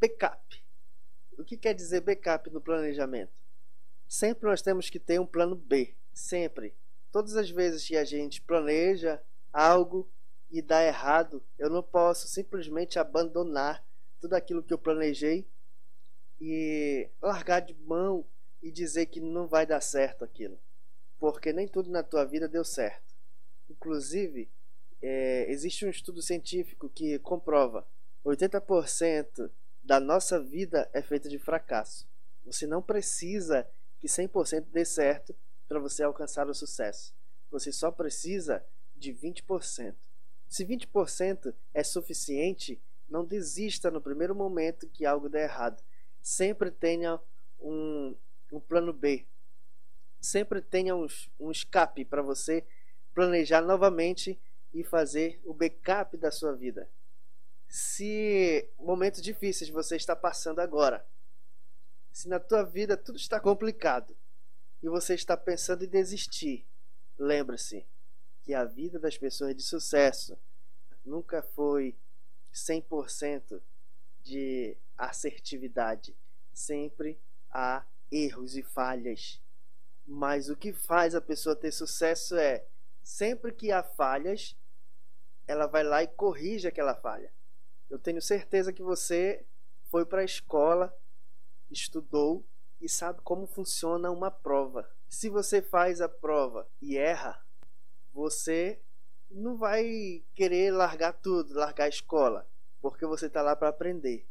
backup. O que quer dizer backup no planejamento? Sempre nós temos que ter um plano B, sempre. Todas as vezes que a gente planeja algo e dá errado, eu não posso simplesmente abandonar tudo aquilo que eu planejei e largar de mão e dizer que não vai dar certo aquilo. Porque nem tudo na tua vida deu certo. Inclusive, é, existe um estudo científico que comprova 80% da nossa vida é feita de fracasso. Você não precisa que 100% dê certo para você alcançar o sucesso. Você só precisa de 20%. Se 20% é suficiente, não desista no primeiro momento que algo der errado. Sempre tenha um, um plano B. Sempre tenha um, um escape para você planejar novamente e fazer o backup da sua vida. Se momentos difíceis você está passando agora, se na tua vida tudo está complicado e você está pensando em desistir, lembre-se que a vida das pessoas de sucesso nunca foi 100% de assertividade. Sempre há erros e falhas. Mas o que faz a pessoa ter sucesso é sempre que há falhas, ela vai lá e corrige aquela falha. Eu tenho certeza que você foi para a escola, estudou e sabe como funciona uma prova. Se você faz a prova e erra, você não vai querer largar tudo, largar a escola, porque você está lá para aprender.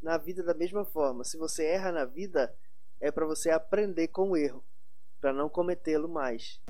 Na vida da mesma forma, se você erra na vida, é para você aprender com o erro, para não cometê-lo mais.